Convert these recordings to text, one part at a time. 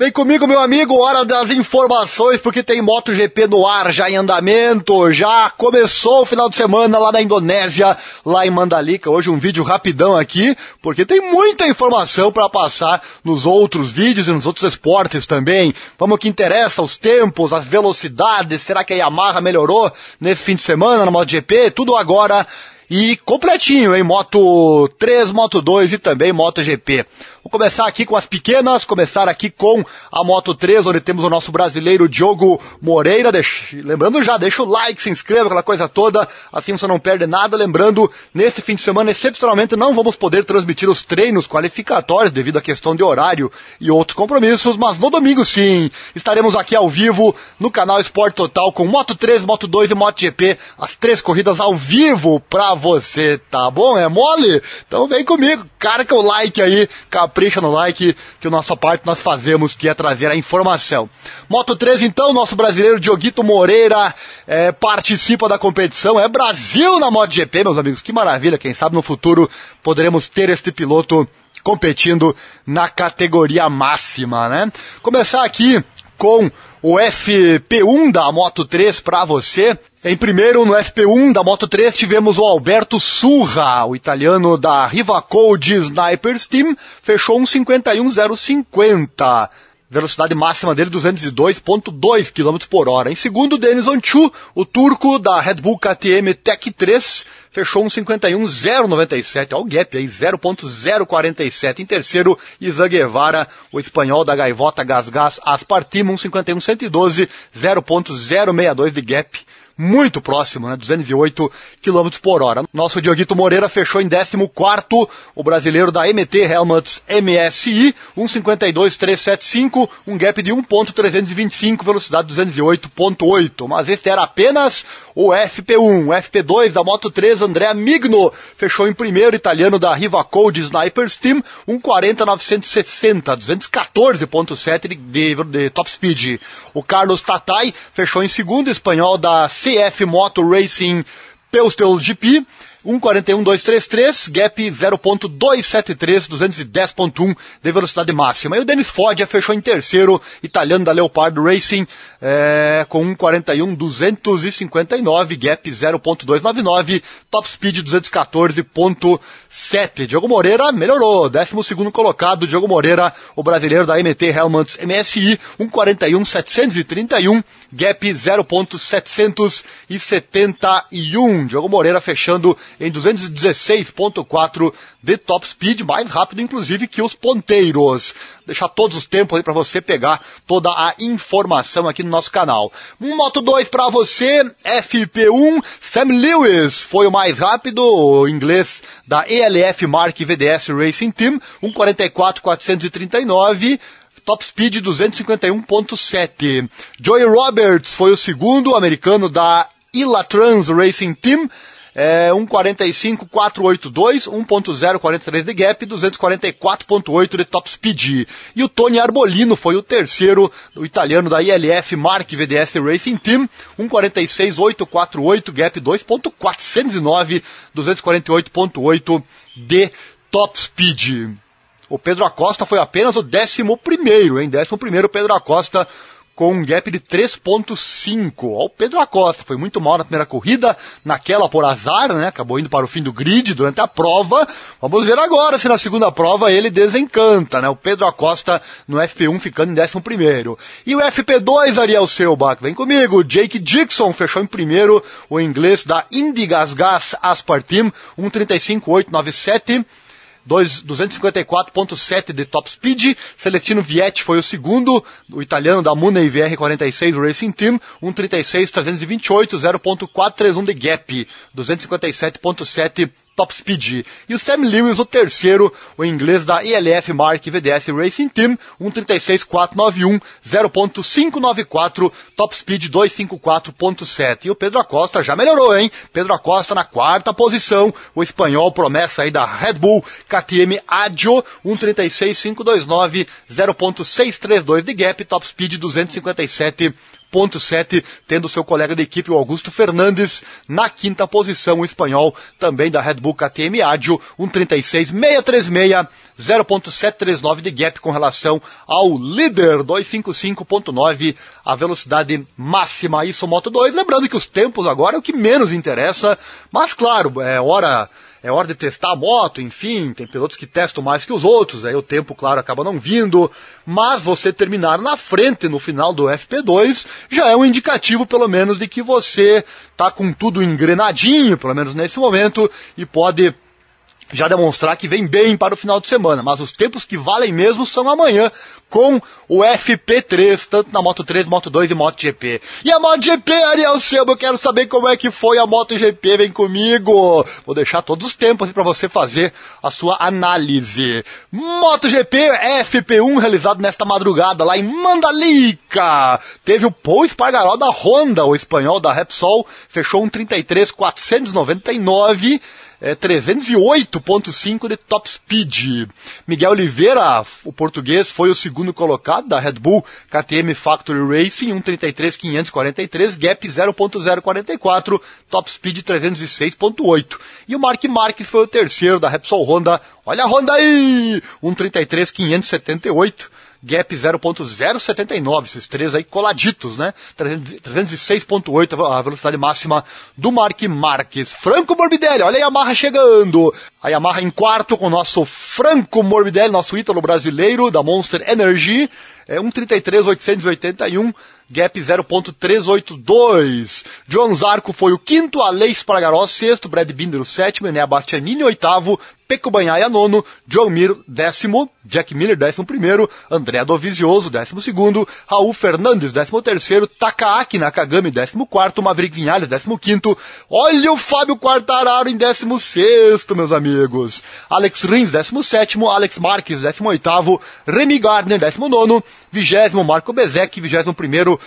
Vem comigo, meu amigo, hora das informações, porque tem MotoGP no ar, já em andamento, já começou o final de semana lá na Indonésia, lá em Mandalika. Hoje um vídeo rapidão aqui, porque tem muita informação para passar nos outros vídeos e nos outros esportes também. Vamos ao que interessa, os tempos, as velocidades, será que a Yamaha melhorou nesse fim de semana na MotoGP? Tudo agora e completinho, hein? Moto 3, Moto 2 e também MotoGP. Vou começar aqui com as pequenas, começar aqui com a Moto 3, onde temos o nosso brasileiro Diogo Moreira. Deixa, lembrando já, deixa o like, se inscreva, aquela coisa toda, assim você não perde nada. Lembrando, nesse fim de semana, excepcionalmente, não vamos poder transmitir os treinos qualificatórios devido à questão de horário e outros compromissos, mas no domingo sim, estaremos aqui ao vivo no canal Esporte Total com Moto 3, Moto 2 e MotoGP, as três corridas ao vivo pra você, tá bom? É mole? Então vem comigo, carca o like aí, capaz capricha no like, que a nossa parte nós fazemos, que é trazer a informação. Moto 3, então, nosso brasileiro Dioguito Moreira é, participa da competição. É Brasil na MotoGP, meus amigos. Que maravilha, quem sabe no futuro poderemos ter este piloto competindo na categoria máxima, né? Começar aqui com o FP1 da Moto 3 para você. Em primeiro, no FP1 da Moto 3, tivemos o Alberto Surra, o italiano da Rivacode Snipers Team, fechou um 51,050. Velocidade máxima dele 202.2 km por hora. Em segundo, Denis Onchu, o turco da Red Bull KTM Tech 3, fechou um 51,097. Olha o gap aí, 0.047. Em terceiro, Isan Guevara, o espanhol da Gaivota Gas Gas Aspartim, um 51,112, 0.062 de gap muito próximo, né? 208 km por hora. Nosso Dioguito Moreira fechou em 14 o brasileiro da MT Helmets MSI, 1,52,375, um gap de 1,325, velocidade 208,8. Mas este era apenas o FP1. O FP2 da Moto 3, André Migno, fechou em primeiro, italiano da Riva Code Snipers Team, 1,40,960, 214,7 de, de, de top speed. O Carlos Tatai fechou em segundo, espanhol da C CF Moto Racing Postal GP, 1,41,233, gap 0.273, 210.1 de velocidade máxima. E o Denis Ford já fechou em terceiro, italiano da Leopard Racing, é, com 1,41,259, gap 0.299, top speed 214.7. Diogo Moreira melhorou, 12 segundo colocado, Diogo Moreira, o brasileiro da MT Helmets MSI, 1,41,731, gap 0.771. Diogo Moreira fechando em 216.4 de top speed, mais rápido inclusive que os ponteiros. Deixar todos os tempos aí para você pegar toda a informação aqui no nosso canal. Moto 2 para você, FP1, Sam Lewis foi o mais rápido, o inglês da ELF Mark VDS Racing Team, 1:44.439 top speed 251.7. Joey Roberts foi o segundo americano da Ilatrans Racing Team, é, 1,45,482, 1.043 de gap, 244.8 de top speed. E o Tony Arbolino foi o terceiro, o italiano da ILF Mark VDS Racing Team, 1,46,848, gap 2.409, 248.8 de top speed. O Pedro Acosta foi apenas o décimo primeiro, hein? Décimo primeiro Pedro Acosta com um gap de 3.5. O Pedro Acosta foi muito mal na primeira corrida, naquela por azar, né? Acabou indo para o fim do grid durante a prova. Vamos ver agora se na segunda prova ele desencanta, né? O Pedro Acosta no FP1 ficando em 11 primeiro. E o FP2, Ariel Selbach, vem comigo. Jake Dixon fechou em primeiro, o inglês da Indy Gas Gas Aspartim, 1.35.897. 254.7 de top speed. Celestino Vietti foi o segundo, o italiano da Mune VR46 Racing Team, 136.328, 0.431 de gap, 257.7 top speed. E o Sam Lewis, o terceiro, o inglês da ELF Mark VDS Racing Team, 136.491, 0.594, top speed 254.7. E o Pedro Acosta já melhorou, hein? Pedro Acosta na quarta posição, o espanhol promessa aí da Red Bull KTM Adjo, 136.529, 0.632 de gap, top speed 257 1.7, tendo seu colega de equipe, o Augusto Fernandes, na quinta posição, o espanhol também da Red Bull KTM Adio, 1.36.636, 0.739 de gap com relação ao líder, 255.9, a velocidade máxima, isso Moto 2. Lembrando que os tempos agora é o que menos interessa, mas claro, é hora é hora de testar a moto, enfim, tem pilotos que testam mais que os outros, aí o tempo, claro, acaba não vindo, mas você terminar na frente no final do FP2 já é um indicativo, pelo menos, de que você tá com tudo engrenadinho, pelo menos nesse momento, e pode já demonstrar que vem bem para o final de semana, mas os tempos que valem mesmo são amanhã com o FP3, tanto na Moto 3, Moto 2 e Moto GP. E a Moto GP, Ariel Silva, eu quero saber como é que foi a Moto GP, vem comigo. Vou deixar todos os tempos para você fazer a sua análise. Moto GP FP1 realizado nesta madrugada lá em Mandalica. Teve o Paul Espargaró da Honda, o espanhol da Repsol, fechou um 33.499 é, 308.5 de top speed. Miguel Oliveira, o português, foi o segundo colocado da Red Bull KTM Factory Racing, 1.33.543, gap 0.044, top speed 306.8. E o Mark Marques foi o terceiro da Repsol Honda. Olha a Honda aí! 1.33.578 gap 0.079, esses três aí coladitos, né? 306.8 a velocidade máxima do Mark Marques. Franco Morbidelli, olha a Yamaha chegando. A Yamaha em quarto com o nosso Franco Morbidelli, nosso ítalo brasileiro da Monster Energy, é 1.33.881 gap 0.382. John Zarco foi o quinto, Aleix Pragaró sexto, Brad Binder o sétimo, Enea Bastianini oitavo, Peco Banhaia nono, John Mir décimo, Jack Miller décimo primeiro, André Dovizioso décimo segundo, Raul Fernandes décimo terceiro, Takaaki Nakagami décimo quarto, Maverick Vinhales décimo quinto, olha o Fábio Quartararo em décimo sexto, meus amigos, Alex Rins décimo sétimo, Alex Marques décimo oitavo, Remy Gardner décimo nono, vigésimo Marco Bezek, vigésimo primeiro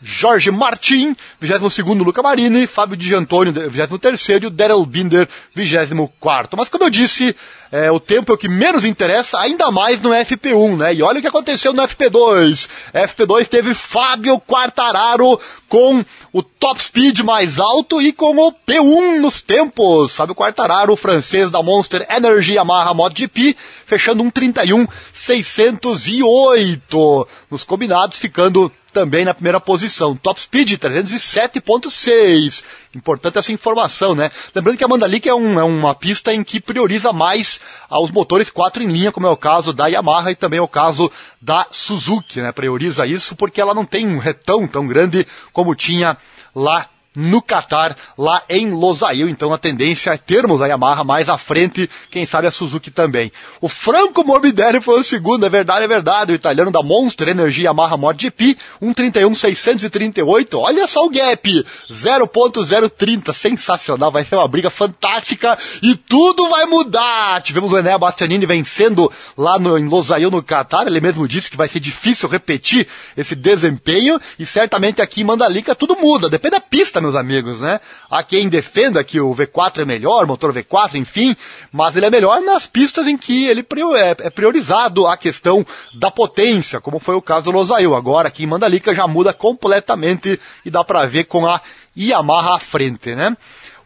Jorge Martin, 22º Luca Marini, Fábio Di Giantônio, 23º, e Daryl Binder, 24º. Mas como eu disse, é, o tempo é o que menos interessa, ainda mais no FP1, né? E olha o que aconteceu no FP2. FP2 teve Fábio Quartararo com o top speed mais alto e com o P1 nos tempos. Fábio Quartararo, o francês da Monster Energy Yamaha MotoGP, fechando um 31 608 nos combinados, ficando também na primeira posição. Top Speed 307.6. Importante essa informação, né? Lembrando que a Mandalika é, um, é uma pista em que prioriza mais aos motores 4 em linha, como é o caso da Yamaha e também é o caso da Suzuki, né? Prioriza isso porque ela não tem um retão tão grande como tinha lá no Qatar, lá em Losail. Então a tendência é termos a Yamaha mais à frente, quem sabe a Suzuki também. O Franco Morbidelli foi o segundo, é verdade, é verdade. O italiano da Monster Energy Yamaha MotoGP, 1.31.638. Olha só o gap, 0.030, sensacional, vai ser uma briga fantástica e tudo vai mudar. Tivemos o Enea Bastianini vencendo lá no, em Losail, no Qatar. Ele mesmo disse que vai ser difícil repetir esse desempenho e certamente aqui em Mandalika tudo muda, depende da pista, meu meus amigos, né? Há quem defenda que o V4 é melhor, motor V4, enfim, mas ele é melhor nas pistas em que ele é, é priorizado a questão da potência, como foi o caso do Losail. Agora aqui em Mandalika já muda completamente e dá para ver com a Yamaha à frente, né?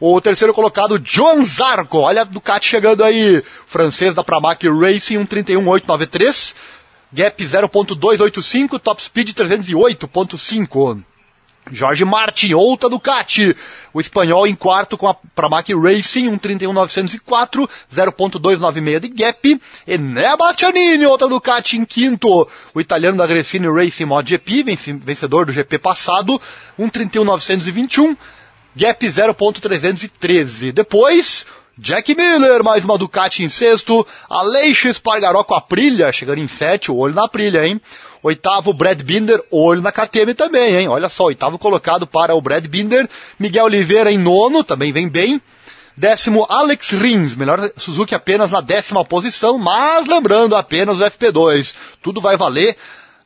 O terceiro colocado, Joan Zarco, olha a Ducati chegando aí, francês da Pramac Racing 1.31.893, gap 0.285, top speed 308.5. Jorge Martin, outra Ducati. O espanhol em quarto com a Pramac Racing, 1.31.904, 0.296 de gap. Enea Bastianini, outra Ducati em quinto. O italiano da Gresini Racing MotoGP, vencedor do GP passado, 1.31.921, gap 0.313. Depois, Jack Miller, mais uma Ducati em sexto. Aleix Espargaró com a Prilha, chegando em sete, o olho na Prilha, hein? Oitavo, Brad Binder, olho na KTM também, hein? Olha só, oitavo colocado para o Brad Binder. Miguel Oliveira em nono, também vem bem. Décimo, Alex Rins, melhor Suzuki apenas na décima posição, mas lembrando apenas o FP2. Tudo vai valer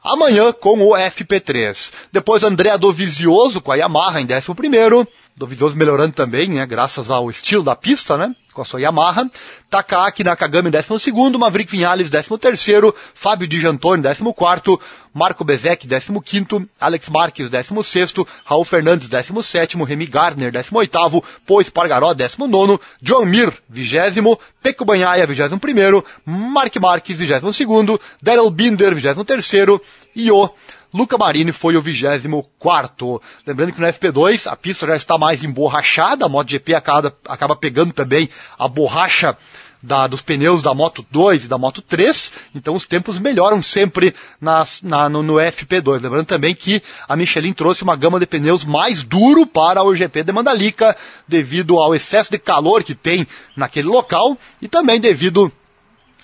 amanhã com o FP3. Depois André Dovizioso com a Yamaha em décimo primeiro. Dovizioso melhorando também, né, graças ao estilo da pista, né? Com a sua Yamaha. Takaaki Nakagami, 12º, Maverick Vinales, 13º, Fábio Di Giantoni, 14º, Marco Bezek, 15º, Alex Marques, 16º, Raul Fernandes, 17º, Remy Gardner, 18º, Poe Espargaró, 19º, John Mir, 20º, Peco Banhaia, 21º, Mark Marques, 22º, Daryl Binder, 23º e o Luca Marini foi o 24. Lembrando que no FP2 a pista já está mais emborrachada, a MotoGP acaba, acaba pegando também a borracha da, dos pneus da Moto 2 e da Moto 3, então os tempos melhoram sempre nas, na, no, no, FP2. Lembrando também que a Michelin trouxe uma gama de pneus mais duro para o GP de Mandalika, devido ao excesso de calor que tem naquele local e também devido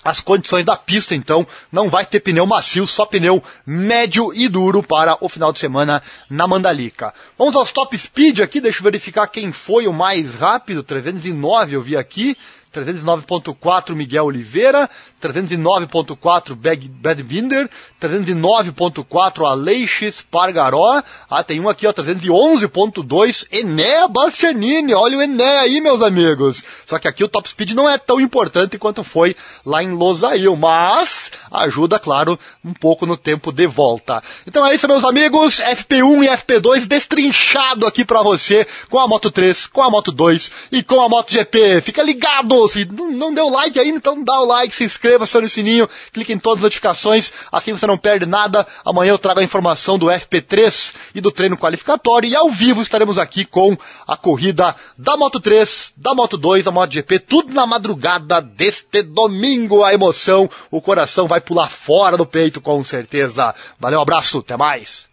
as condições da pista, então não vai ter pneu macio, só pneu médio e duro para o final de semana na Mandalika. Vamos aos top speed aqui, deixa eu verificar quem foi o mais rápido, 309 eu vi aqui, 309.4 Miguel Oliveira, 309.4 Brad Binder, 309.4 Aleixes Pargaró, ah, tem um aqui, ó, 311.2 Enéa Bastianini, olha o Enéa aí, meus amigos. Só que aqui o top speed não é tão importante quanto foi lá em Losail, mas ajuda, claro, um pouco no tempo de volta. Então é isso, meus amigos, FP1 e FP2 destrinchado aqui para você com a Moto 3, com a Moto 2 e com a Moto GP. Fica ligado, se não deu like ainda, então dá o like, se inscreva inscreva-se no sininho, clique em todas as notificações, assim você não perde nada. Amanhã eu trago a informação do FP3 e do treino qualificatório e ao vivo estaremos aqui com a corrida da Moto 3, da Moto 2, da MotoGP, tudo na madrugada deste domingo. A emoção, o coração vai pular fora do peito com certeza. Valeu, abraço, até mais.